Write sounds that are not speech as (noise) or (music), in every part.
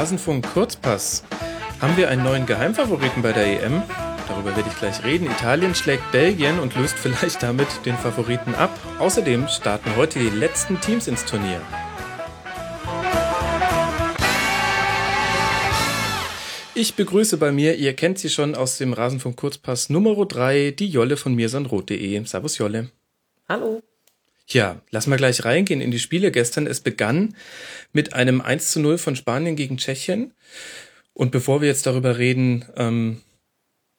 Rasenfunk Kurzpass. Haben wir einen neuen Geheimfavoriten bei der EM? Darüber werde ich gleich reden. Italien schlägt Belgien und löst (laughs) vielleicht damit den Favoriten ab. Außerdem starten heute die letzten Teams ins Turnier. Ich begrüße bei mir, ihr kennt sie schon aus dem Rasenfunk Kurzpass Nummer 3, die Jolle von mirsanrot.de. Servus Jolle. Hallo. Ja, lass mal gleich reingehen in die Spiele gestern. Es begann mit einem 1 zu 0 von Spanien gegen Tschechien. Und bevor wir jetzt darüber reden, ähm,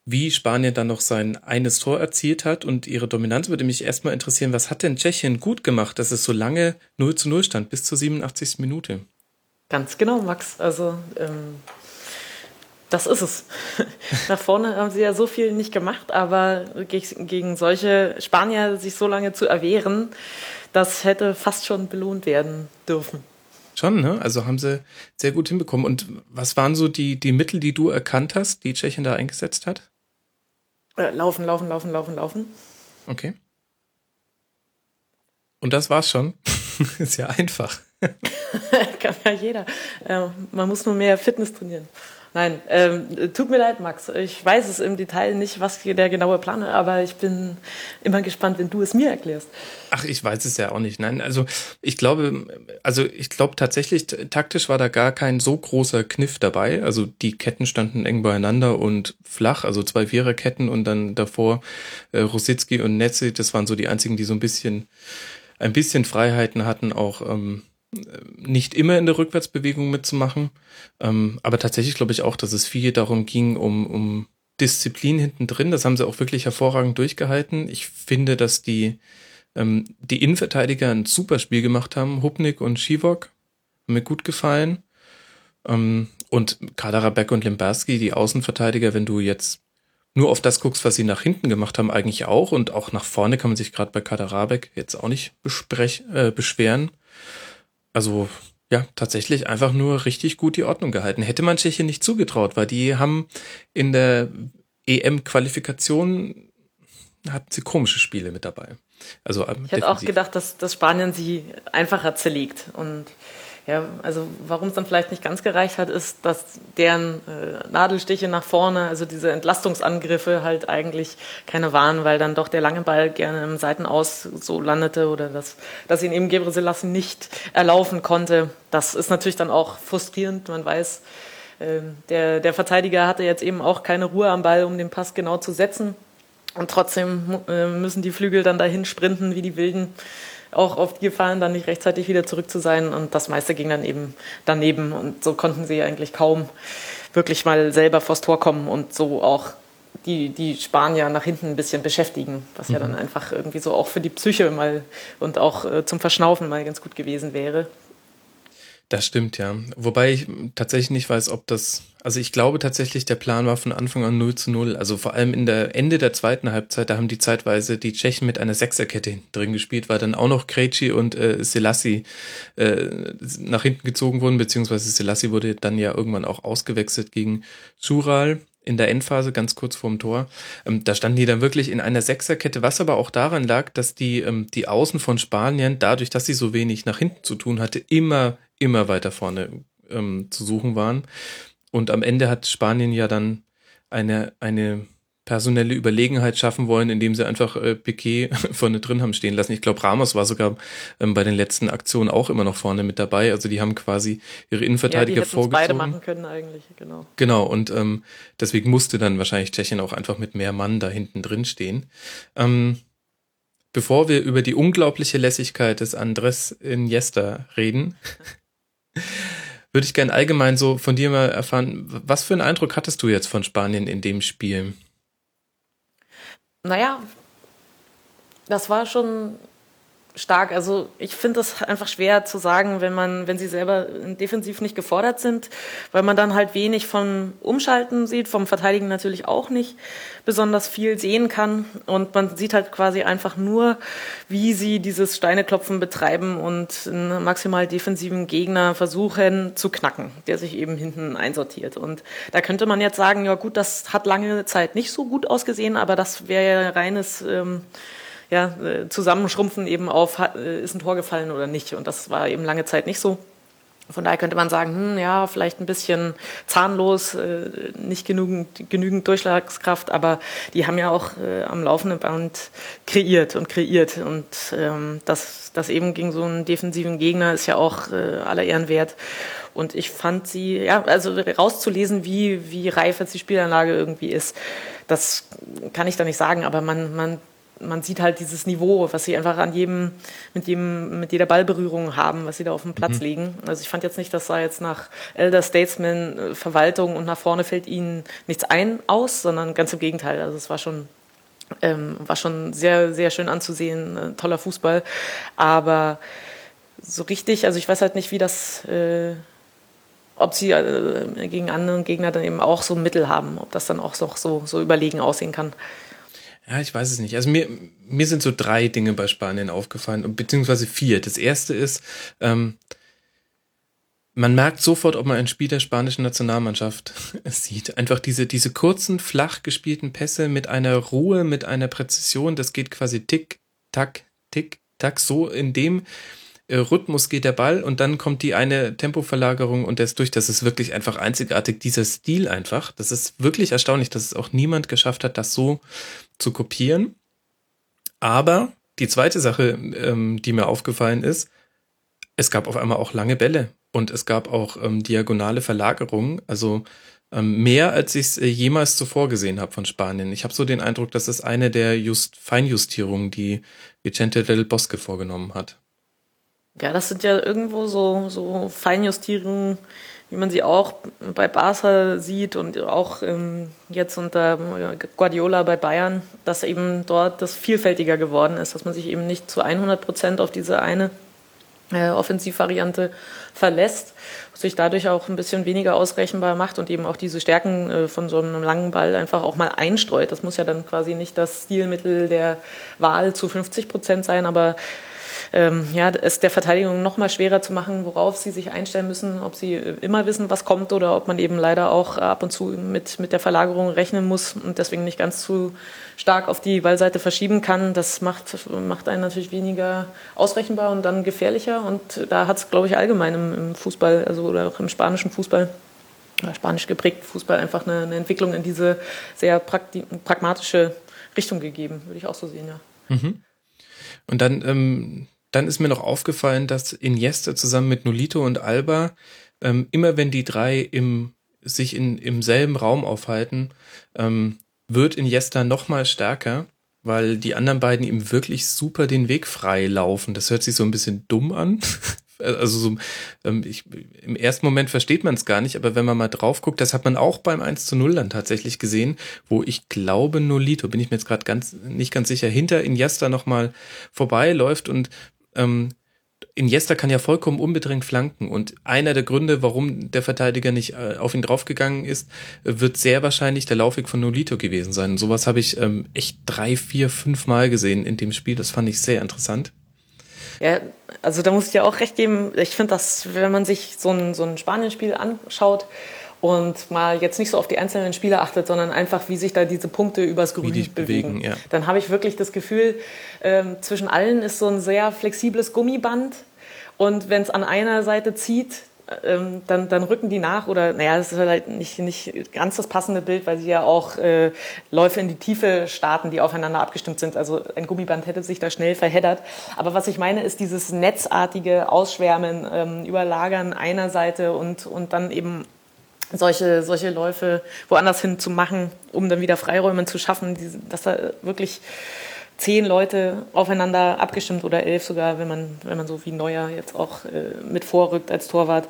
wie Spanien dann noch sein eines Tor erzielt hat und ihre Dominanz, würde mich erstmal interessieren, was hat denn Tschechien gut gemacht, dass es so lange 0 zu 0 stand, bis zur 87. Minute? Ganz genau, Max. Also ähm, das ist es. (laughs) Nach vorne haben sie ja so viel nicht gemacht, aber gegen solche Spanier sich so lange zu erwehren, das hätte fast schon belohnt werden dürfen. Schon, ne? Also haben sie sehr gut hinbekommen. Und was waren so die, die Mittel, die du erkannt hast, die Tschechien da eingesetzt hat? Äh, laufen, laufen, laufen, laufen, laufen. Okay. Und das war's schon. (laughs) ist ja einfach. (laughs) Kann ja jeder. Äh, man muss nur mehr Fitness trainieren. Nein, ähm, tut mir leid, Max. Ich weiß es im Detail nicht, was der genaue Plan ist, aber ich bin immer gespannt, wenn du es mir erklärst. Ach, ich weiß es ja auch nicht. Nein, also ich glaube, also ich glaube tatsächlich, taktisch war da gar kein so großer Kniff dabei. Also die Ketten standen eng beieinander und flach, also zwei Viererketten und dann davor äh, Rositzky und Netze, das waren so die einzigen, die so ein bisschen, ein bisschen Freiheiten hatten, auch ähm, nicht immer in der Rückwärtsbewegung mitzumachen. Ähm, aber tatsächlich glaube ich auch, dass es viel darum ging, um, um Disziplin hinten drin. Das haben sie auch wirklich hervorragend durchgehalten. Ich finde, dass die, ähm, die Innenverteidiger ein super Spiel gemacht haben. Hubnik und Schivok haben mir gut gefallen. Ähm, und Kaderabek und Limberski, die Außenverteidiger, wenn du jetzt nur auf das guckst, was sie nach hinten gemacht haben, eigentlich auch. Und auch nach vorne kann man sich gerade bei Kaderabek jetzt auch nicht äh, beschweren also ja, tatsächlich einfach nur richtig gut die Ordnung gehalten. Hätte man Tschechien nicht zugetraut, weil die haben in der EM-Qualifikation hatten sie komische Spiele mit dabei. Also ähm, ich hätte auch gedacht, dass, dass Spanien sie einfacher zerlegt und ja, also warum es dann vielleicht nicht ganz gereicht hat, ist, dass deren äh, Nadelstiche nach vorne, also diese Entlastungsangriffe halt eigentlich keine waren, weil dann doch der lange Ball gerne im Seitenaus so landete oder dass, dass ihn eben Gebre Selassie nicht erlaufen konnte. Das ist natürlich dann auch frustrierend. Man weiß, äh, der, der Verteidiger hatte jetzt eben auch keine Ruhe am Ball, um den Pass genau zu setzen. Und trotzdem äh, müssen die Flügel dann dahin sprinten wie die Wilden auch auf die Gefahren, dann nicht rechtzeitig wieder zurück zu sein. Und das meiste ging dann eben daneben. Und so konnten sie eigentlich kaum wirklich mal selber vors Tor kommen und so auch die, die Spanier nach hinten ein bisschen beschäftigen, was ja dann mhm. einfach irgendwie so auch für die Psyche mal und auch äh, zum Verschnaufen mal ganz gut gewesen wäre. Das stimmt, ja. Wobei ich tatsächlich nicht weiß, ob das, also ich glaube tatsächlich, der Plan war von Anfang an 0 zu 0. Also vor allem in der Ende der zweiten Halbzeit, da haben die zeitweise die Tschechen mit einer Sechserkette drin gespielt, weil dann auch noch Krejci und äh, Selassie äh, nach hinten gezogen wurden, beziehungsweise Selassie wurde dann ja irgendwann auch ausgewechselt gegen Chural in der Endphase, ganz kurz vorm Tor. Ähm, da standen die dann wirklich in einer Sechserkette, was aber auch daran lag, dass die, ähm, die Außen von Spanien, dadurch, dass sie so wenig nach hinten zu tun hatte, immer immer weiter vorne ähm, zu suchen waren. Und am Ende hat Spanien ja dann eine, eine personelle Überlegenheit schaffen wollen, indem sie einfach äh, Piquet (laughs) vorne drin haben stehen lassen. Ich glaube, Ramos war sogar ähm, bei den letzten Aktionen auch immer noch vorne mit dabei. Also die haben quasi ihre Innenverteidiger ja, die vorgezogen. beide machen können eigentlich, genau. Genau, und ähm, deswegen musste dann wahrscheinlich Tschechien auch einfach mit mehr Mann da hinten drin stehen. Ähm, bevor wir über die unglaubliche Lässigkeit des Andres Iniesta reden, (laughs) würde ich gerne allgemein so von dir mal erfahren, was für einen Eindruck hattest du jetzt von Spanien in dem Spiel? Naja, das war schon stark. Also ich finde es einfach schwer zu sagen, wenn man, wenn sie selber defensiv nicht gefordert sind, weil man dann halt wenig vom Umschalten sieht, vom Verteidigen natürlich auch nicht besonders viel sehen kann. Und man sieht halt quasi einfach nur, wie sie dieses Steineklopfen betreiben und einen maximal defensiven Gegner versuchen zu knacken, der sich eben hinten einsortiert. Und da könnte man jetzt sagen, ja gut, das hat lange Zeit nicht so gut ausgesehen, aber das wäre ja reines ähm, ja, zusammenschrumpfen eben auf, ist ein Tor gefallen oder nicht. Und das war eben lange Zeit nicht so. Von daher könnte man sagen, hm, ja, vielleicht ein bisschen zahnlos, äh, nicht genügend, genügend Durchschlagskraft, aber die haben ja auch äh, am laufenden Band kreiert und kreiert. Und ähm, das, das eben gegen so einen defensiven Gegner ist ja auch äh, aller Ehren wert. Und ich fand sie, ja, also rauszulesen, wie, wie reif jetzt die Spielanlage irgendwie ist, das kann ich da nicht sagen, aber man, man man sieht halt dieses Niveau, was sie einfach an jedem, mit jedem, mit jeder Ballberührung haben, was sie da auf dem Platz mhm. legen. Also ich fand jetzt nicht, dass da jetzt nach Elder Statesman äh, Verwaltung und nach vorne fällt ihnen nichts ein aus, sondern ganz im Gegenteil. Also es war schon, ähm, war schon sehr, sehr schön anzusehen, äh, toller Fußball. Aber so richtig, also ich weiß halt nicht, wie das, äh, ob sie äh, gegen andere Gegner dann eben auch so Mittel haben, ob das dann auch so, so, so überlegen aussehen kann. Ja, ich weiß es nicht. Also mir, mir sind so drei Dinge bei Spanien aufgefallen, beziehungsweise vier. Das erste ist, ähm, man merkt sofort, ob man ein Spiel der spanischen Nationalmannschaft (laughs) sieht. Einfach diese, diese kurzen, flach gespielten Pässe mit einer Ruhe, mit einer Präzision, das geht quasi tick, tack, tick, tack, so in dem äh, Rhythmus geht der Ball und dann kommt die eine Tempoverlagerung und das durch. Das ist wirklich einfach einzigartig, dieser Stil einfach. Das ist wirklich erstaunlich, dass es auch niemand geschafft hat, das so zu kopieren. Aber die zweite Sache, ähm, die mir aufgefallen ist, es gab auf einmal auch lange Bälle und es gab auch ähm, diagonale Verlagerungen, also ähm, mehr als ich es äh, jemals zuvor gesehen habe von Spanien. Ich habe so den Eindruck, dass es eine der Just Feinjustierungen, die Vicente del Bosque vorgenommen hat. Ja, das sind ja irgendwo so, so Feinjustierungen, wie man sie auch bei Barca sieht und auch ähm, jetzt unter Guardiola bei Bayern, dass eben dort das vielfältiger geworden ist, dass man sich eben nicht zu 100 Prozent auf diese eine äh, Offensivvariante verlässt, sich dadurch auch ein bisschen weniger ausrechenbar macht und eben auch diese Stärken äh, von so einem langen Ball einfach auch mal einstreut. Das muss ja dann quasi nicht das Stilmittel der Wahl zu 50 Prozent sein, aber ähm, ja, es der Verteidigung noch mal schwerer zu machen, worauf sie sich einstellen müssen, ob sie äh, immer wissen, was kommt oder ob man eben leider auch ab und zu mit, mit der Verlagerung rechnen muss und deswegen nicht ganz zu stark auf die Ballseite verschieben kann. Das macht, macht einen natürlich weniger ausrechenbar und dann gefährlicher und da hat es, glaube ich, allgemein im, im Fußball, also oder auch im spanischen Fußball spanisch geprägten Fußball einfach eine, eine Entwicklung in diese sehr pragmatische Richtung gegeben, würde ich auch so sehen, ja. Mhm. Und dann ähm, dann ist mir noch aufgefallen, dass Iniesta zusammen mit Nolito und Alba, ähm, immer wenn die drei im, sich in, im selben Raum aufhalten, ähm, wird Iniesta noch mal stärker, weil die anderen beiden ihm wirklich super den Weg frei laufen. Das hört sich so ein bisschen dumm an, (laughs) also so, ähm, ich, im ersten Moment versteht man es gar nicht, aber wenn man mal drauf guckt, das hat man auch beim 1 zu 0 dann tatsächlich gesehen, wo ich glaube, Nolito, bin ich mir jetzt gerade ganz, nicht ganz sicher, hinter Iniesta nochmal vorbeiläuft und ähm, Iniesta kann ja vollkommen unbedrängt flanken und einer der Gründe, warum der Verteidiger nicht äh, auf ihn draufgegangen ist, wird sehr wahrscheinlich der Laufweg von Nolito gewesen sein. Und sowas habe ich ähm, echt drei, vier, fünf Mal gesehen in dem Spiel. Das fand ich sehr interessant. Ja, also da muss ich ja auch recht geben. Ich finde, dass wenn man sich so ein, so ein Spanien-Spiel anschaut, und mal jetzt nicht so auf die einzelnen Spieler achtet, sondern einfach, wie sich da diese Punkte übers Grün bewegen, bewegen ja. dann habe ich wirklich das Gefühl, ähm, zwischen allen ist so ein sehr flexibles Gummiband. Und wenn es an einer Seite zieht, ähm, dann, dann rücken die nach oder naja, das ist halt nicht, nicht ganz das passende Bild, weil sie ja auch äh, Läufe in die Tiefe starten, die aufeinander abgestimmt sind. Also ein Gummiband hätte sich da schnell verheddert. Aber was ich meine, ist dieses netzartige Ausschwärmen, ähm, Überlagern einer Seite und, und dann eben solche, solche Läufe woanders hin zu machen, um dann wieder Freiräume zu schaffen, dass da wirklich zehn Leute aufeinander abgestimmt oder elf sogar, wenn man, wenn man so wie Neuer jetzt auch äh, mit vorrückt als Torwart,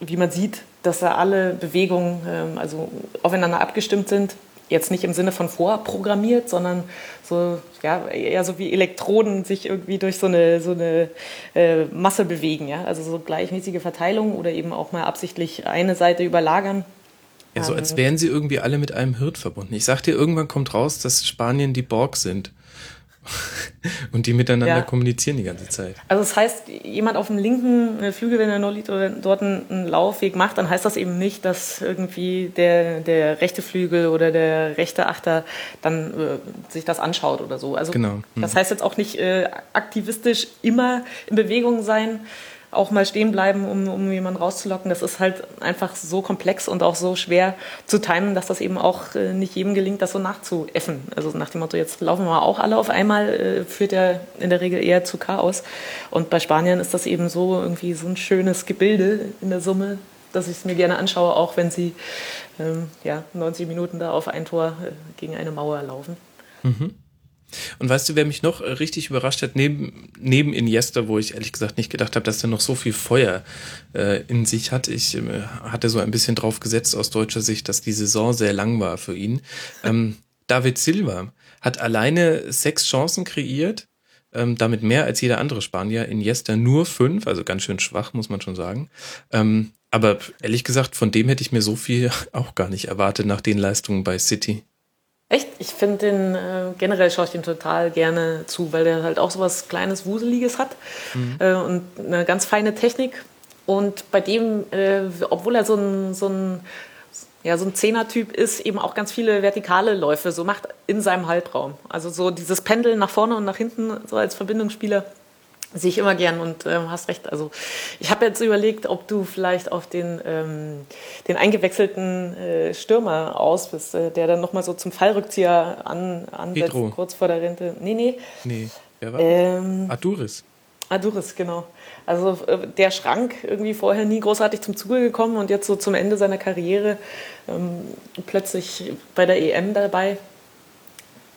wie man sieht, dass da alle Bewegungen ähm, also aufeinander abgestimmt sind jetzt nicht im Sinne von vorprogrammiert, sondern so, ja, eher so wie Elektroden sich irgendwie durch so eine, so eine äh, Masse bewegen. Ja? Also so gleichmäßige Verteilung oder eben auch mal absichtlich eine Seite überlagern. Ja, so als ähm, wären sie irgendwie alle mit einem Hirt verbunden. Ich sag dir, irgendwann kommt raus, dass Spanien die Borg sind. (laughs) und die miteinander ja. kommunizieren die ganze Zeit. Also das heißt, jemand auf dem linken äh, Flügel, wenn er dort einen Laufweg macht, dann heißt das eben nicht, dass irgendwie der, der rechte Flügel oder der rechte Achter dann äh, sich das anschaut oder so. Also genau. Hm. das heißt jetzt auch nicht äh, aktivistisch immer in Bewegung sein, auch mal stehen bleiben, um, um jemanden rauszulocken. Das ist halt einfach so komplex und auch so schwer zu timen, dass das eben auch äh, nicht jedem gelingt, das so nachzuäffen. Also nach dem Motto, jetzt laufen wir auch alle auf einmal, äh, führt ja in der Regel eher zu Chaos. Und bei Spaniern ist das eben so irgendwie so ein schönes Gebilde in der Summe, dass ich es mir gerne anschaue, auch wenn sie ähm, ja, 90 Minuten da auf ein Tor äh, gegen eine Mauer laufen. Mhm. Und weißt du, wer mich noch äh, richtig überrascht hat, neben, neben Iniesta, wo ich ehrlich gesagt nicht gedacht habe, dass der noch so viel Feuer äh, in sich hat. Ich äh, hatte so ein bisschen drauf gesetzt aus deutscher Sicht, dass die Saison sehr lang war für ihn. (laughs) Ähm, David Silva hat alleine sechs Chancen kreiert, ähm, damit mehr als jeder andere Spanier. Iniesta nur fünf, also ganz schön schwach, muss man schon sagen. Ähm, aber ehrlich gesagt, von dem hätte ich mir so viel (laughs) auch gar nicht erwartet nach den Leistungen bei City. Echt? Ich finde den, äh, generell schaue ich den total gerne zu, weil der halt auch so was kleines, Wuseliges hat mhm. äh, und eine ganz feine Technik. Und bei dem, äh, obwohl er so ein, so ein, ja, so ein Zehner-Typ ist, eben auch ganz viele vertikale Läufe so macht in seinem Halbraum. Also so dieses Pendeln nach vorne und nach hinten, so als Verbindungsspieler Sehe ich immer gern und äh, hast recht. Also ich habe jetzt überlegt, ob du vielleicht auf den, ähm, den eingewechselten äh, Stürmer aus bist, äh, der dann nochmal so zum Fallrückzieher an, ansetzt, Pedro. kurz vor der Rente. Nee, nee. Nee, wer war ähm, Aduris. Aduris, genau. Also äh, der Schrank irgendwie vorher nie großartig zum Zuge gekommen und jetzt so zum Ende seiner Karriere ähm, plötzlich bei der EM dabei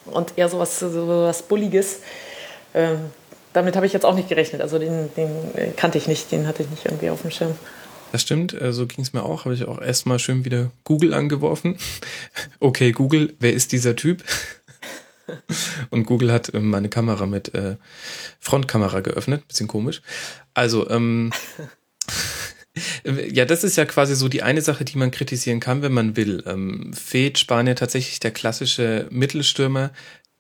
und eher sowas, sowas Bulliges. Ähm, damit habe ich jetzt auch nicht gerechnet. Also den, den kannte ich nicht, den hatte ich nicht irgendwie auf dem Schirm. Das stimmt, äh, so ging es mir auch. Habe ich auch erstmal schön wieder Google angeworfen. (laughs) Okay, Google, wer ist dieser Typ? (laughs) Und Google hat ähm, meine Kamera mit äh, Frontkamera geöffnet, bisschen komisch. Also, ähm, (laughs) ja, das ist ja quasi so die eine Sache, die man kritisieren kann, wenn man will. Ähm, fehlt Spanien tatsächlich der klassische Mittelstürmer,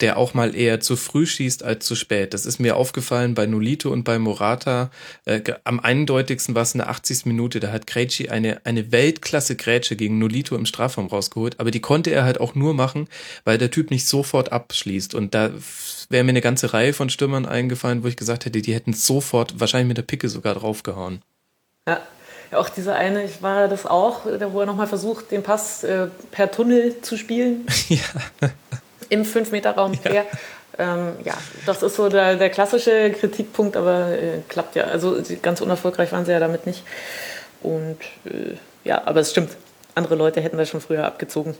der auch mal eher zu früh schießt als zu spät. Das ist mir aufgefallen bei Nolito und bei Morata. Äh, am eindeutigsten war es in der 80. Minute. Da hat Krejci eine, eine Weltklasse-Grätsche gegen Nolito im Strafraum rausgeholt. Aber die konnte er halt auch nur machen, weil der Typ nicht sofort abschließt. Und da wäre mir eine ganze Reihe von Stürmern eingefallen, wo ich gesagt hätte, die hätten sofort, wahrscheinlich mit der Picke sogar draufgehauen. Ja. Auch dieser eine, ich war das auch, wo er nochmal versucht, den Pass äh, per Tunnel zu spielen. (laughs) ja im 5-Meter-Raum ja. Ähm, ja, das ist so der, der klassische Kritikpunkt, aber äh, klappt ja. Also ganz unerfolgreich waren sie ja damit nicht. Und äh, ja, aber es stimmt. Andere Leute hätten das schon früher abgezogen.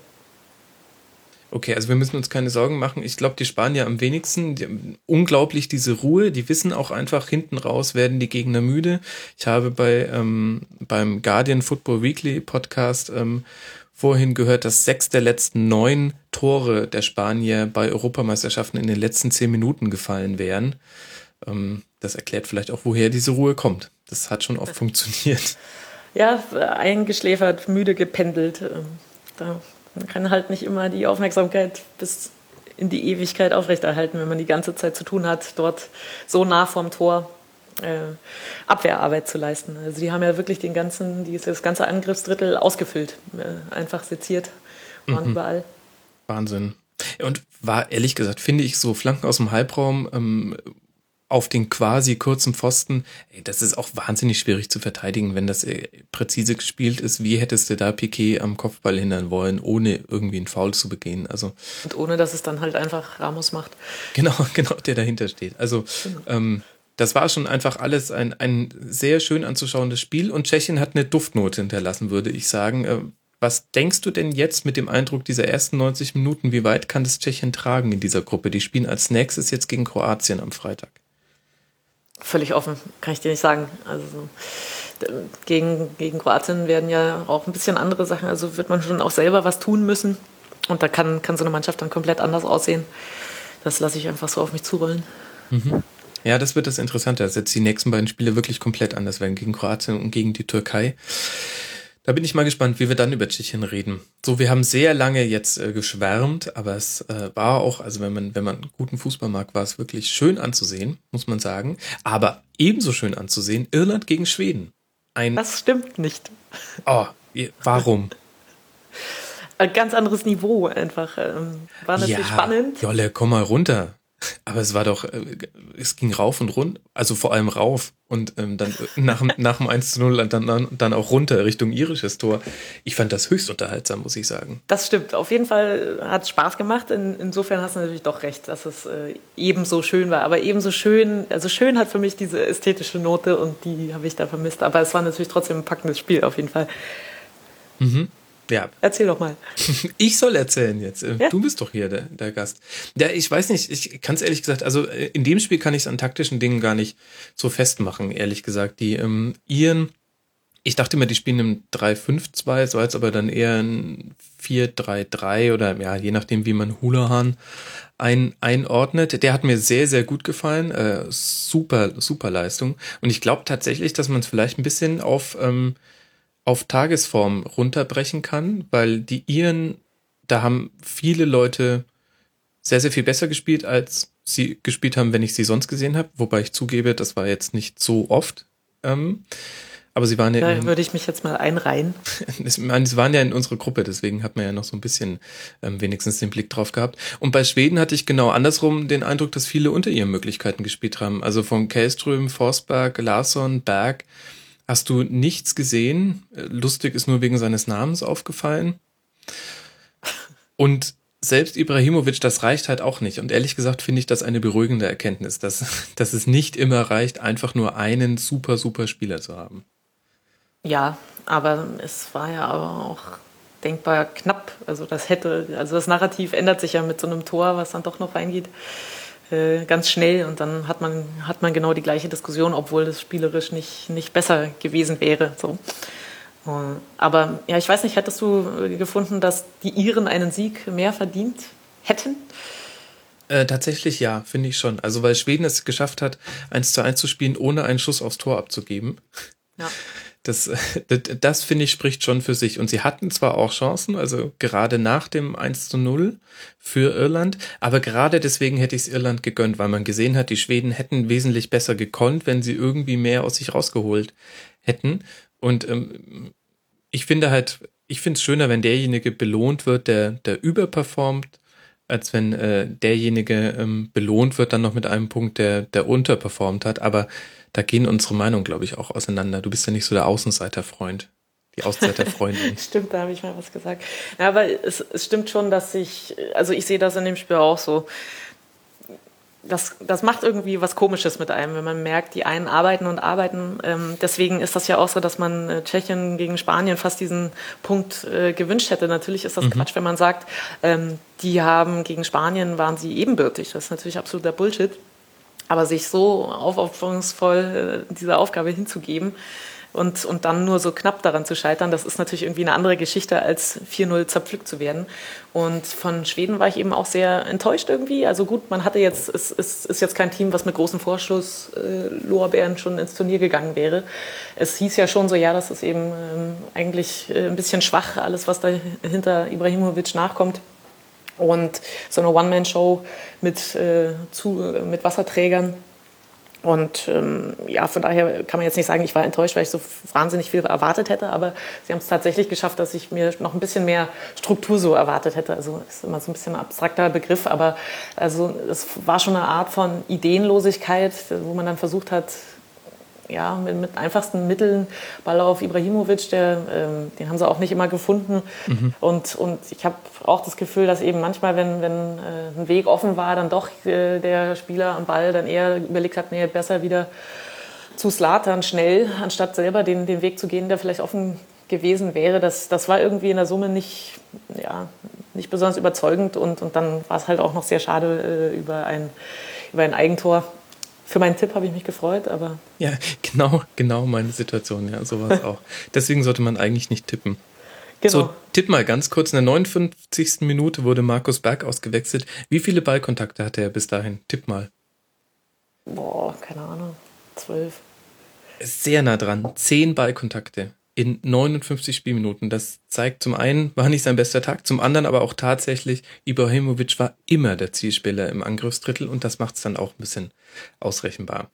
Okay, also wir müssen uns keine Sorgen machen. Ich glaube, die Spanier am wenigsten. Die unglaublich diese Ruhe. Die wissen auch einfach, hinten raus werden die Gegner müde. Ich habe bei ähm, beim Guardian Football Weekly Podcast ähm, vorhin gehört, dass sechs der letzten neun Tore der Spanier bei Europameisterschaften in den letzten zehn Minuten gefallen wären. Ähm, das erklärt vielleicht auch, woher diese Ruhe kommt. Das hat schon oft funktioniert. Ja, eingeschläfert, müde gependelt. Ähm, da man kann halt nicht immer die Aufmerksamkeit bis in die Ewigkeit aufrechterhalten, wenn man die ganze Zeit zu tun hat, dort so nah vorm Tor Abwehrarbeit zu leisten. Also die haben ja wirklich den ganzen, das ganze Angriffsdrittel ausgefüllt, äh, einfach seziert, waren mhm. überall. Wahnsinn. Und war ehrlich gesagt, finde ich, so Flanken aus dem Halbraum ähm, auf den quasi kurzen Pfosten, ey, das ist auch wahnsinnig schwierig zu verteidigen, wenn das äh, präzise gespielt ist. Wie hättest du da Piquet am Kopfball hindern wollen, ohne irgendwie einen Foul zu begehen? Also und ohne, dass es dann halt einfach Ramos macht. Genau, (laughs) genau, der dahinter steht. Also genau. ähm, das war schon einfach alles ein, ein sehr schön anzuschauendes Spiel und Tschechien hat eine Duftnote hinterlassen, würde ich sagen. Äh, was denkst du denn jetzt mit dem Eindruck dieser ersten 90 Minuten? Wie weit kann das Tschechien tragen in dieser Gruppe? Die spielen als nächstes jetzt gegen Kroatien am Freitag. Völlig offen, kann ich dir nicht sagen. Also gegen, gegen Kroatien werden ja auch ein bisschen andere Sachen. Also wird man schon auch selber was tun müssen. Und da kann, kann so eine Mannschaft dann komplett anders aussehen. Das lasse ich einfach so auf mich zurollen. Mhm. Ja, das wird das Interessante, dass jetzt die nächsten beiden Spiele wirklich komplett anders werden, gegen Kroatien und gegen die Türkei. Da bin ich mal gespannt, wie wir dann über Tschechien reden. So, wir haben sehr lange jetzt äh, geschwärmt, aber es äh, war auch, also wenn man, wenn man guten Fußball mag, war es wirklich schön anzusehen, muss man sagen. Aber ebenso schön anzusehen, Irland gegen Schweden. Ein das stimmt nicht. Oh, warum? Ein ganz anderes Niveau einfach. Ähm, war natürlich ja, spannend. Jolle, komm mal runter. Aber es war doch, äh, es ging rauf und rund, also vor allem rauf und ähm, dann äh, nach, nach dem 1 zu 0 dann, dann auch runter Richtung irisches Tor. Ich fand das höchst unterhaltsam, muss ich sagen. Das stimmt. Auf jeden Fall hat es Spaß gemacht. In, insofern hast du natürlich doch recht, dass es äh, ebenso schön war. Aber ebenso schön, also schön hat für mich diese ästhetische Note und die habe ich da vermisst. Aber es war natürlich trotzdem ein packendes Spiel auf jeden Fall. Mhm. Ja. Erzähl doch mal. (laughs) Ich soll erzählen jetzt. Äh, ja? Du bist doch hier der, der Gast. Ja, ich weiß nicht, ich kann es ehrlich gesagt, also äh, in dem Spiel kann ich es an taktischen Dingen gar nicht so festmachen, ehrlich gesagt. Die ähm, Iren, ich dachte immer, die spielen im 3-5-2, es war jetzt aber dann eher ein 4-3-3 oder ja, je nachdem, wie man Hulahan ein, einordnet. Der hat mir sehr, sehr gut gefallen. Äh, super, super Leistung. Und ich glaube tatsächlich, dass man es vielleicht ein bisschen auf ähm, auf Tagesform runterbrechen kann, weil die Iren, da haben viele Leute sehr, sehr viel besser gespielt, als sie gespielt haben, wenn ich sie sonst gesehen habe. Wobei ich zugebe, das war jetzt nicht so oft. Ähm, aber sie waren ja. Da würde ich mich jetzt mal einreihen. (laughs) Es, waren ja in unserer Gruppe, deswegen hat man ja noch so ein bisschen ähm, wenigstens den Blick drauf gehabt. Und bei Schweden hatte ich genau andersrum den Eindruck, dass viele unter ihren Möglichkeiten gespielt haben. Also von Kellström, Forsberg, Larsson, Berg Hast du nichts gesehen? Lustig ist nur wegen seines Namens aufgefallen. Und selbst Ibrahimovic, das reicht halt auch nicht. Und ehrlich gesagt finde ich das eine beruhigende Erkenntnis, dass, (laughs) dass es nicht immer reicht, einfach nur einen super, super Spieler zu haben. Ja, aber es war ja aber auch denkbar knapp. Also das hätte, also das Narrativ ändert sich ja mit so einem Tor, was dann doch noch reingeht. Äh, ganz schnell und dann hat man, hat man genau die gleiche Diskussion, obwohl das spielerisch nicht, nicht besser gewesen wäre. So. Äh, aber ja, ich weiß nicht, hättest du gefunden, dass die Iren einen Sieg mehr verdient hätten? Äh, tatsächlich ja, finde ich schon. Also weil Schweden es geschafft hat, 1 zu 1 zu spielen, ohne einen Schuss aufs Tor abzugeben. Ja. Das, (laughs) das, das finde ich spricht schon für sich. Und sie hatten zwar auch Chancen, also gerade nach dem 1 zu 0 für Irland, aber gerade deswegen hätte ich es Irland gegönnt, weil man gesehen hat, die Schweden hätten wesentlich besser gekonnt, wenn sie irgendwie mehr aus sich rausgeholt hätten. Und ähm, ich finde halt, ich finde es schöner, wenn derjenige belohnt wird, der, der überperformt, als wenn äh, derjenige ähm, belohnt wird dann noch mit einem Punkt, der, der unterperformt hat. Aber da gehen unsere Meinungen, glaube ich, auch auseinander. Du bist ja nicht so der Außenseiterfreund. Die Außenseiterfreundin. (laughs) stimmt, da habe ich mal was gesagt. Ja, aber es, es stimmt schon, dass ich, also ich sehe das in dem Spiel auch so. Das, das macht irgendwie was Komisches mit einem, wenn man merkt, die einen arbeiten und arbeiten. Ähm, deswegen ist das ja auch so, dass man äh, Tschechien gegen Spanien fast diesen Punkt äh, gewünscht hätte. Natürlich ist das mhm. Quatsch, wenn man sagt, ähm, die haben gegen Spanien waren sie ebenbürtig. Das ist natürlich absoluter Bullshit. Aber sich so aufopferungsvoll äh, dieser Aufgabe hinzugeben und, und dann nur so knapp daran zu scheitern, das ist natürlich irgendwie eine andere Geschichte, als 4-0 zerpflückt zu werden. Und von Schweden war ich eben auch sehr enttäuscht irgendwie. Also gut, man hatte jetzt, es, es ist jetzt kein Team, was mit großen Vorschusslorbeeren äh, schon ins Turnier gegangen wäre. Es hieß ja schon so, ja, das ist eben ähm, eigentlich äh, ein bisschen schwach, alles, was da hinter Ibrahimovic nachkommt. Und so eine One-Man-Show mit, äh, zu, mit Wasserträgern. Und ähm, ja, von daher kann man jetzt nicht sagen, ich war enttäuscht, weil ich so wahnsinnig viel erwartet hätte, aber sie haben es tatsächlich geschafft, dass ich mir noch ein bisschen mehr Struktur so erwartet hätte. Also ist immer so ein bisschen ein abstrakter Begriff, aber also es war schon eine Art von Ideenlosigkeit, wo man dann versucht hat, ja, mit, mit, einfachsten Mitteln Ball auf Ibrahimovic, der, ähm, den haben sie auch nicht immer gefunden. Mhm. Und, und ich habe auch das Gefühl, dass eben manchmal, wenn, wenn äh, ein Weg offen war, dann doch äh, der Spieler am Ball dann eher überlegt hat, nee, besser wieder zu Slatan schnell, anstatt selber den, den Weg zu gehen, der vielleicht offen gewesen wäre. Das, das war irgendwie in der Summe nicht, ja, nicht besonders überzeugend und, und dann war es halt auch noch sehr schade äh, über, ein, über ein Eigentor für meinen Tipp habe ich mich gefreut, aber. Ja, (laughs) genau, genau meine Situation, ja, sowas auch. Deswegen sollte man eigentlich nicht tippen. Genau. So, tipp mal ganz kurz. In der 59. Minute wurde Markus Berg ausgewechselt. Wie viele Ballkontakte hatte er bis dahin? Tipp mal. Boah, keine Ahnung. Zwölf. Sehr nah dran. Zehn Ballkontakte in 59 Spielminuten. Das zeigt zum einen, war nicht sein bester Tag, zum anderen aber auch tatsächlich, Ibrahimovic war immer der Zielspieler im Angriffsdrittel und das macht es dann auch ein bisschen ausrechenbar.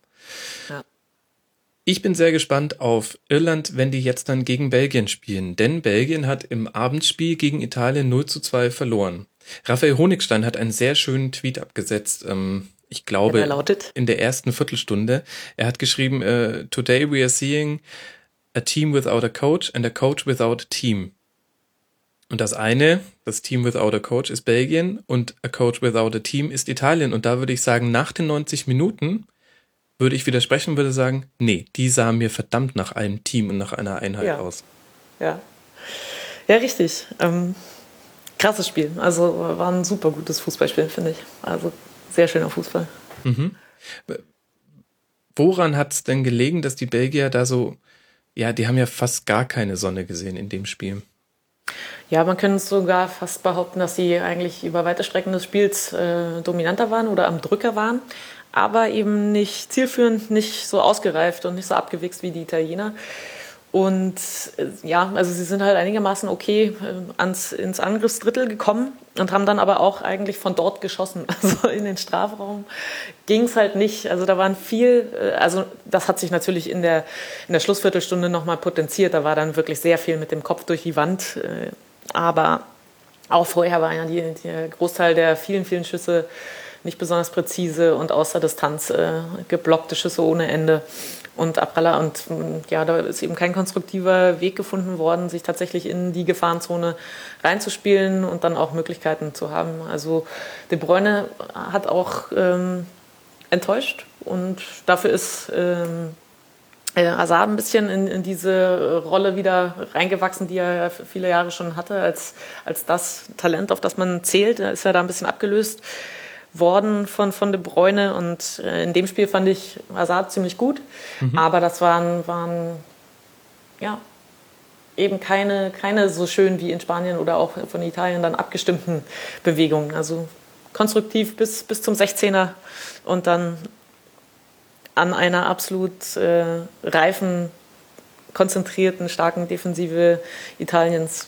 Ja. Ich bin sehr gespannt auf Irland, wenn die jetzt dann gegen Belgien spielen, denn Belgien hat im Abendspiel gegen Italien 0 zu 2 verloren. Raphael Honigstein hat einen sehr schönen Tweet abgesetzt ähm, ich glaube, in der ersten Viertelstunde. Er hat geschrieben, uh, Today we are seeing a team without a coach and a coach without a team. Und das eine, das Team without a coach ist Belgien und a coach without a team ist Italien. Und da würde ich sagen, nach den 90 Minuten würde ich widersprechen und würde sagen, nee, die sah mir verdammt nach einem Team und nach einer Einheit ja. aus. Ja. Ja, richtig. Ähm, krasses Spiel. Also war ein super gutes Fußballspiel, finde ich. Also sehr schöner Fußball. Mhm. Woran hat es denn gelegen, dass die Belgier da so, ja, die haben ja fast gar keine Sonne gesehen in dem Spiel? Ja, man könnte sogar fast behaupten, dass sie eigentlich über weite Strecken des Spiels äh, dominanter waren oder am Drücker waren, aber eben nicht zielführend, nicht so ausgereift und nicht so abgewichst wie die Italiener. Und äh, ja, also sie sind halt einigermaßen okay äh, ans, ins Angriffsdrittel gekommen und haben dann aber auch eigentlich von dort geschossen. (laughs) Also in den Strafraum ging es halt nicht. Also da waren viel, äh, also das hat sich natürlich in der, in der Schlussviertelstunde nochmal potenziert. Da war dann wirklich sehr viel mit dem Kopf durch die Wand. Aber auch vorher war ja der Großteil der vielen, vielen Schüsse nicht besonders präzise und außer Distanz äh, geblockte Schüsse ohne Ende und Abralla. Und ja, da ist eben kein konstruktiver Weg gefunden worden, sich tatsächlich in die Gefahrenzone reinzuspielen und dann auch Möglichkeiten zu haben. Also De Bruyne hat auch ähm, enttäuscht und dafür ist ähm, äh, Hazard ein bisschen in, in, diese Rolle wieder reingewachsen, die er ja viele Jahre schon hatte, als, als das Talent, auf das man zählt. Da ist er da ein bisschen abgelöst worden von, von De Bruyne und äh, in dem Spiel fand ich Hazard ziemlich gut, mhm. aber das waren, waren ja, eben keine, keine so schön wie in Spanien oder auch von Italien dann abgestimmten Bewegungen. Also konstruktiv bis, bis zum 16er und dann an einer absolut äh, reifen, konzentrierten, starken Defensive Italiens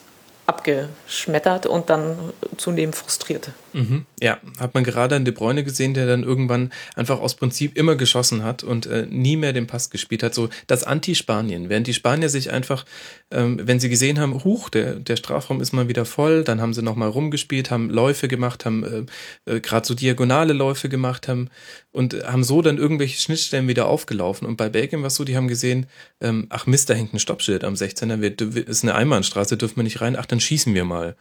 abgeschmettert und dann zunehmend frustriert. Mhm. Ja, hat man gerade an De Bruyne gesehen, der dann irgendwann einfach aus Prinzip immer geschossen hat und äh, nie mehr den Pass gespielt hat. So das Anti-Spanien. Während die Spanier sich einfach, ähm, wenn sie gesehen haben, huch, der, der Strafraum ist mal wieder voll, dann haben sie nochmal rumgespielt, haben Läufe gemacht, haben äh, äh, gerade so diagonale Läufe gemacht, haben und haben so dann irgendwelche Schnittstellen wieder aufgelaufen. Und bei Belgien war es so, die haben gesehen, ähm, ach Mist, da hängt ein Stoppschild am 16er, wir, ist eine Einbahnstraße, dürfen wir nicht rein, ach, dann schießen wir mal.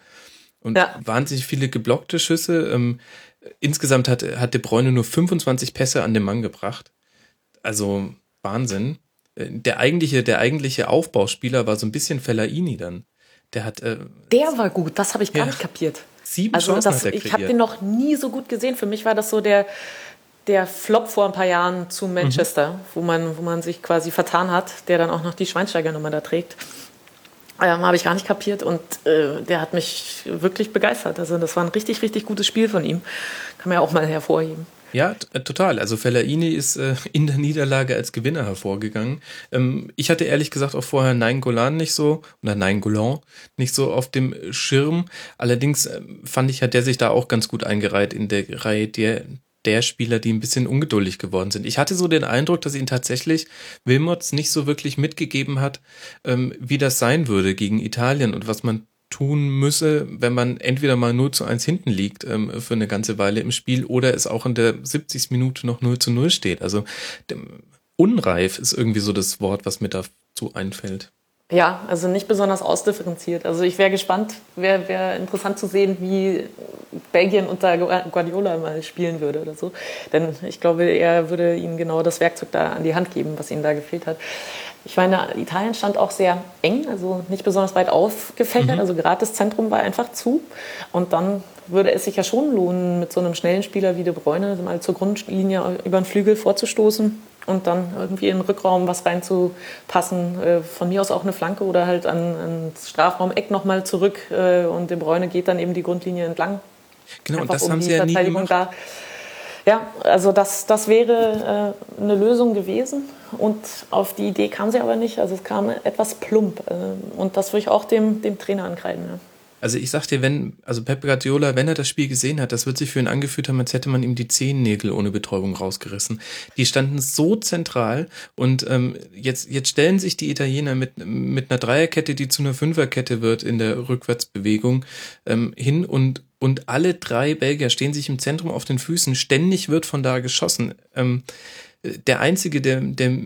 Und ja. wahnsinnig viele geblockte Schüsse. Ähm, insgesamt hat, hat De Bruyne nur 25 Pässe an den Mann gebracht. Also Wahnsinn. Äh, der eigentliche, der eigentliche Aufbauspieler war so ein bisschen Fellaini dann. Der hat. Äh, der war gut, das habe ich gar ja, nicht kapiert. Sieben also Chancen das, hat er Ich habe den noch nie so gut gesehen. Für mich war das so der, der Flop vor ein paar Jahren zu Manchester, mhm. wo, man, wo man sich quasi vertan hat, der dann auch noch die Schweinsteigernummer da trägt. Ähm, Habe ich gar nicht kapiert und äh, der hat mich wirklich begeistert. Also das war ein richtig, richtig gutes Spiel von ihm. Kann man ja auch mal hervorheben. Ja, äh, total. Also Fellaini ist äh, (laughs) in der Niederlage als Gewinner hervorgegangen. Ähm, ich hatte ehrlich gesagt auch vorher Nein Golan nicht so, oder Nein Golan nicht so auf dem Schirm. Allerdings äh, fand ich, hat der sich da auch ganz gut eingereiht in der Reihe der, der Spieler, die ein bisschen ungeduldig geworden sind. Ich hatte so den Eindruck, dass ihn tatsächlich Wilmots nicht so wirklich mitgegeben hat, ähm, wie das sein würde gegen Italien und was man tun müsse, wenn man entweder mal 0 zu 1 hinten liegt ähm, für eine ganze Weile im Spiel oder es auch in der 70. Minute noch 0 zu 0 steht. Also unreif ist irgendwie so das Wort, was mir dazu einfällt. Ja, also nicht besonders ausdifferenziert. Also ich wäre gespannt, wäre wär interessant zu sehen, wie Belgien unter Guardiola mal spielen würde oder so. Denn ich glaube, er würde ihnen genau das Werkzeug da an die Hand geben, was ihnen da gefehlt hat. Ich meine, Italien stand auch sehr eng, also nicht besonders weit aufgefächert. Mhm. Also gerade das Zentrum war einfach zu. Und dann würde es sich ja schon lohnen, mit so einem schnellen Spieler wie De Bruyne mal zur Grundlinie über den Flügel vorzustoßen und dann irgendwie in den Rückraum was reinzupassen. Äh, von mir aus auch eine Flanke oder halt an, ans Strafraum-Eck nochmal zurück äh, und De Bruyne geht dann eben die Grundlinie entlang. Genau, und das um haben sie ja nie gemacht. Da. Ja, also das, das wäre äh, eine Lösung gewesen und auf die Idee kam sie aber nicht. Also es kam etwas plump äh, und das würde ich auch dem, dem Trainer ankreiden. Ja. Also ich sag dir, wenn, also Pep Guardiola, wenn er das Spiel gesehen hat, das wird sich für ihn angefühlt haben, als hätte man ihm die Zehennägel ohne Betäubung rausgerissen. Die standen so zentral und ähm, jetzt, jetzt stellen sich die Italiener mit, mit einer Dreierkette, die zu einer Fünferkette wird in der Rückwärtsbewegung, ähm, hin und und alle drei Belgier stehen sich im Zentrum auf den Füßen. Ständig wird von da geschossen. Ähm, der einzige, der, der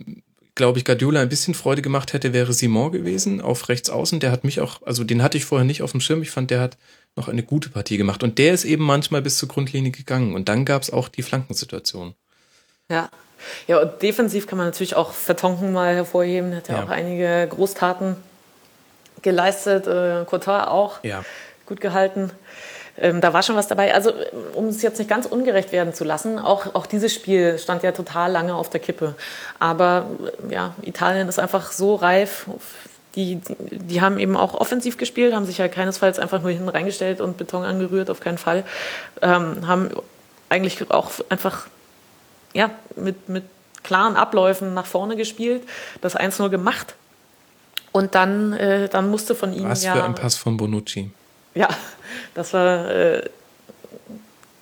glaube ich, Guardiola ein bisschen Freude gemacht hätte, wäre Simon gewesen auf rechts außen. Der hat mich auch, also den hatte ich vorher nicht auf dem Schirm. Ich fand, der hat noch eine gute Partie gemacht. Und der ist eben manchmal bis zur Grundlinie gegangen. Und dann gab es auch die Flankensituation. Ja. Ja, und defensiv kann man natürlich auch Vertonken mal hervorheben. Hat ja, ja. auch einige Großtaten geleistet. Äh, Cotard auch ja. gut gehalten ähm, da war schon was dabei. Also, um es jetzt nicht ganz ungerecht werden zu lassen, auch, auch dieses Spiel stand ja total lange auf der Kippe. Aber ja, Italien ist einfach so reif. Die, die haben eben auch offensiv gespielt, haben sich ja keinesfalls einfach nur hinten reingestellt und Beton angerührt, auf keinen Fall. Ähm, haben eigentlich auch einfach ja, mit, mit klaren Abläufen nach vorne gespielt, das 1-0 gemacht. Und dann, äh, dann musste von ihm Was ja. Was für ein Pass von Bonucci. Ja, das war, äh,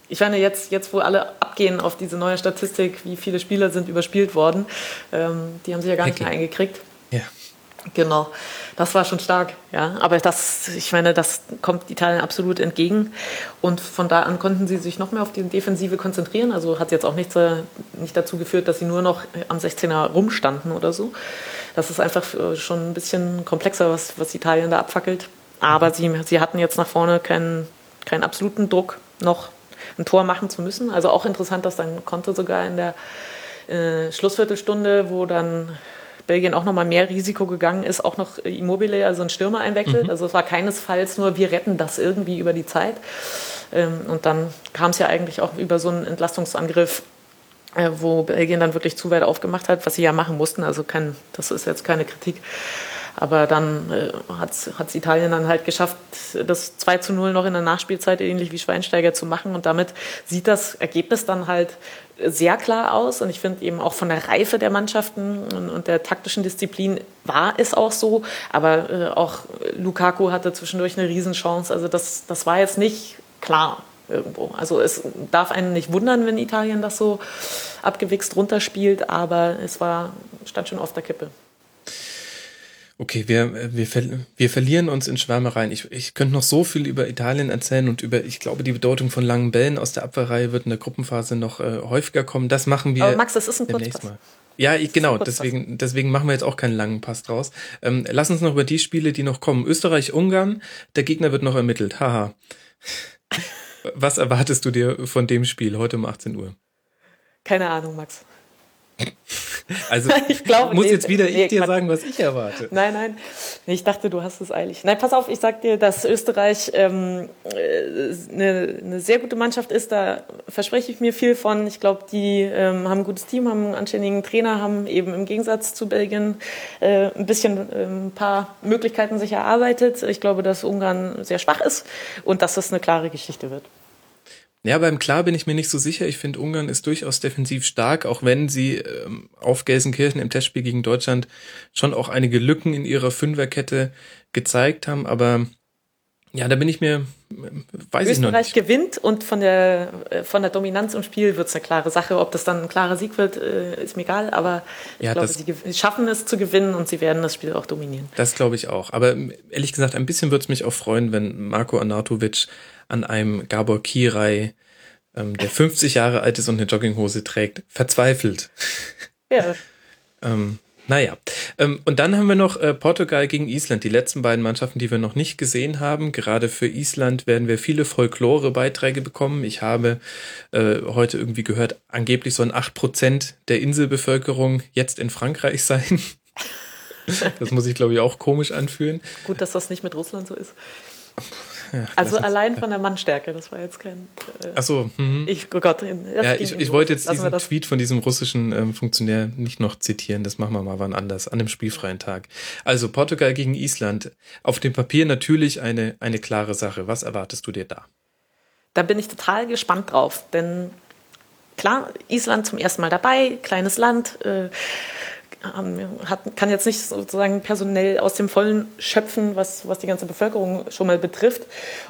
ich meine, jetzt, jetzt, wo alle abgehen auf diese neue Statistik, wie viele Spieler sind überspielt worden, ähm, die haben sich ja gar Hacking. nicht mehr eingekriegt. Ja. Genau, das war schon stark, ja. Aber das, ich meine, das kommt Italien absolut entgegen. Und von da an konnten sie sich noch mehr auf die Defensive konzentrieren. Also hat jetzt auch nicht, nicht dazu geführt, dass sie nur noch am 16er rumstanden oder so. Das ist einfach schon ein bisschen komplexer, was, was Italien da abfackelt. Aber sie, sie hatten jetzt nach vorne keinen, keinen absoluten Druck, noch ein Tor machen zu müssen. Also auch interessant, dass dann konnte sogar in der äh, Schlussviertelstunde, wo dann Belgien auch noch mal mehr Risiko gegangen ist, auch noch Immobile, also ein Stürmer einwechselt. Mhm. Also es war keinesfalls nur, wir retten das irgendwie über die Zeit. Ähm, und dann kam es ja eigentlich auch über so einen Entlastungsangriff, äh, wo Belgien dann wirklich zu weit aufgemacht hat, was sie ja machen mussten. Also kein, das ist jetzt keine Kritik. Aber dann äh, hat es Italien dann halt geschafft, das 2 zu 0 noch in der Nachspielzeit ähnlich wie Schweinsteiger zu machen. Und damit sieht das Ergebnis dann halt sehr klar aus. Und ich finde eben auch von der Reife der Mannschaften und, und, der taktischen Disziplin war es auch so. Aber äh, auch Lukaku hatte zwischendurch eine Riesenchance. Also das, das war jetzt nicht klar irgendwo. Also es darf einen nicht wundern, wenn Italien das so abgewichst runterspielt, aber es war, stand schon auf der Kippe. Okay, wir, wir, wir verlieren uns in Schwärmereien. Ich, ich könnte noch so viel über Italien erzählen und über, ich glaube, die Bedeutung von langen Bällen aus der Abwehrreihe wird in der Gruppenphase noch äh, häufiger kommen. Das machen wir. Aber Max, das ist ein Kurzpass. Mal. Ja, ich, genau, deswegen, deswegen machen wir jetzt auch keinen langen Pass draus. Ähm, lass uns noch über die Spiele, die noch kommen. Österreich-Ungarn, der Gegner wird noch ermittelt. Haha. (laughs) Was erwartest du dir von dem Spiel heute um 18 Uhr? Keine Ahnung, Max. Also (laughs) ich glaube, muss nee, jetzt wieder nee, ich dir sagen, was ich erwarte. Nein, nein. Ich dachte, du hast es eilig. Nein, pass auf, ich sag dir, dass Österreich ähm, äh, eine, eine sehr gute Mannschaft ist. Da verspreche ich mir viel von. Ich glaube, die ähm, haben ein gutes Team, haben einen anständigen Trainer, haben eben im Gegensatz zu Belgien äh, ein bisschen äh, ein paar Möglichkeiten sich erarbeitet. Ich glaube, dass Ungarn sehr schwach ist und dass das eine klare Geschichte wird. Ja, beim Klar bin ich mir nicht so sicher. Ich finde, Ungarn ist durchaus defensiv stark, auch wenn sie ähm, auf Gelsenkirchen im Testspiel gegen Deutschland schon auch einige Lücken in ihrer Fünferkette gezeigt haben. Aber ja, da bin ich mir, weiß ich noch nicht. Österreich gewinnt und von der, äh, von der Dominanz im Spiel wird es eine klare Sache. Ob das dann ein klarer Sieg wird, äh, ist mir egal. Aber ich ja, glaube, sie schaffen es zu gewinnen und sie werden das Spiel auch dominieren. Das glaube ich auch. Aber ehrlich gesagt, ein bisschen würde es mich auch freuen, wenn Marco Arnautovic an einem Gabor Kirai, ähm, der 50 Jahre alt ist und eine Jogginghose trägt, verzweifelt. Ja. (laughs) ähm, naja, ähm, und dann haben wir noch äh, Portugal gegen Island, die letzten beiden Mannschaften, die wir noch nicht gesehen haben. Gerade für Island werden wir viele Folklore-Beiträge bekommen. Ich habe äh, heute irgendwie gehört, angeblich sollen acht Prozent der Inselbevölkerung jetzt in Frankreich sein. (laughs) das muss ich, glaube ich, auch komisch anfühlen. Gut, dass das nicht mit Russland so ist also allein von der Mannstärke, das war jetzt kein. Äh, Ach so. Mhm. Ich, oh Gott, ja, ich, ich wollte jetzt diesen Tweet von diesem russischen ähm, Funktionär nicht noch zitieren. Das machen wir mal wann anders, an einem spielfreien Tag. Also Portugal gegen Island. Auf dem Papier natürlich eine, eine klare Sache. Was erwartest du dir da? Da bin ich total gespannt drauf, denn klar, Island zum ersten Mal dabei, kleines Land. Äh, hat, kann jetzt nicht sozusagen personell aus dem Vollen schöpfen, was, was die ganze Bevölkerung schon mal betrifft.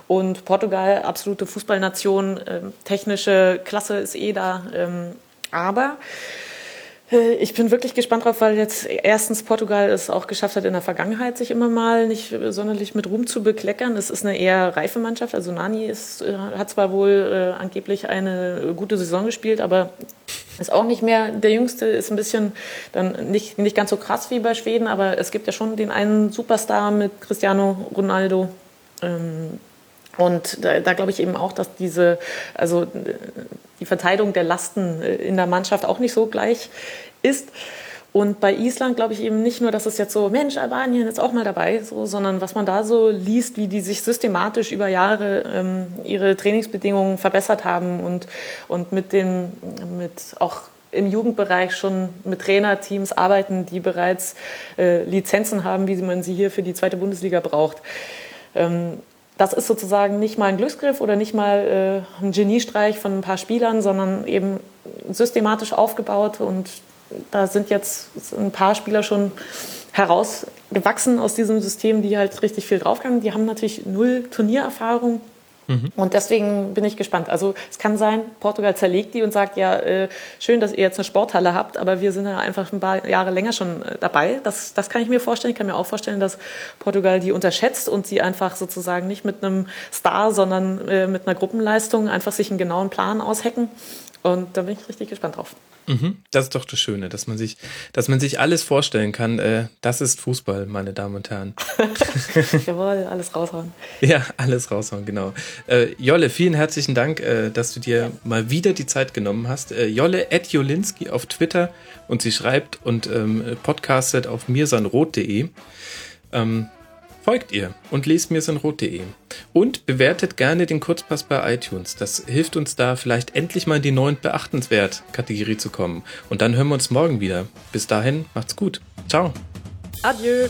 Und Portugal, absolute Fußballnation, ähm, technische Klasse ist eh da. Ähm, aber ich bin wirklich gespannt drauf, weil jetzt erstens Portugal es auch geschafft hat, in der Vergangenheit sich immer mal nicht sonderlich mit Ruhm zu bekleckern. Es ist eine eher reife Mannschaft. Also Nani ist, äh, hat zwar wohl äh, angeblich eine gute Saison gespielt, aber ist auch nicht mehr der Jüngste, ist ein bisschen dann nicht, nicht ganz so krass wie bei Schweden, aber es gibt ja schon den einen Superstar mit Cristiano Ronaldo. Ähm, und da, da glaube ich eben auch, dass diese, also die Verteilung der Lasten äh, in der Mannschaft auch nicht so gleich ist. Und bei Island glaube ich eben nicht nur, dass es jetzt so, Mensch, Albanien ist auch mal dabei, so, sondern was man da so liest, wie die sich systematisch über Jahre ähm, ihre Trainingsbedingungen verbessert haben und, und mit dem, mit auch im Jugendbereich schon mit Trainerteams arbeiten, die bereits äh, Lizenzen haben, wie man sie hier für die zweite Bundesliga braucht. Ähm, das ist sozusagen nicht mal ein Glücksgriff oder nicht mal äh, ein Geniestreich von ein paar Spielern, sondern eben systematisch aufgebaut. Und da sind jetzt ein paar Spieler schon herausgewachsen aus diesem System, die halt richtig viel draufgegangen. Die haben natürlich null Turniererfahrung, Mhm. Und deswegen bin ich gespannt. Also es kann sein, Portugal zerlegt die und sagt, ja, äh, schön, dass ihr jetzt eine Sporthalle habt, aber wir sind ja einfach ein paar Jahre länger schon äh, dabei. Das, das kann ich mir vorstellen. Ich kann mir auch vorstellen, dass Portugal die unterschätzt und sie einfach sozusagen nicht mit einem Star, sondern äh, mit einer Gruppenleistung einfach sich einen genauen Plan aushacken. Und da bin ich richtig gespannt drauf. Mhm, das ist doch das Schöne, dass man sich, dass man sich alles vorstellen kann. Äh, das ist Fußball, meine Damen und Herren. (laughs) Jawohl, alles raushauen. Ja, alles raushauen, genau. Äh, Jolle, vielen herzlichen Dank, äh, dass du dir mal wieder die Zeit genommen hast. Jolle at Jolinski auf Twitter und sie schreibt und ähm, podcastet auf mirsanrot.de. Ähm, folgt ihr und lest mirsenrot.de. Und bewertet gerne den Kurzpass bei iTunes. Das hilft uns da vielleicht endlich mal in die neuen Beachtenswert-Kategorie zu kommen. Und dann hören wir uns morgen wieder. Bis dahin, macht's gut. Ciao. Adieu.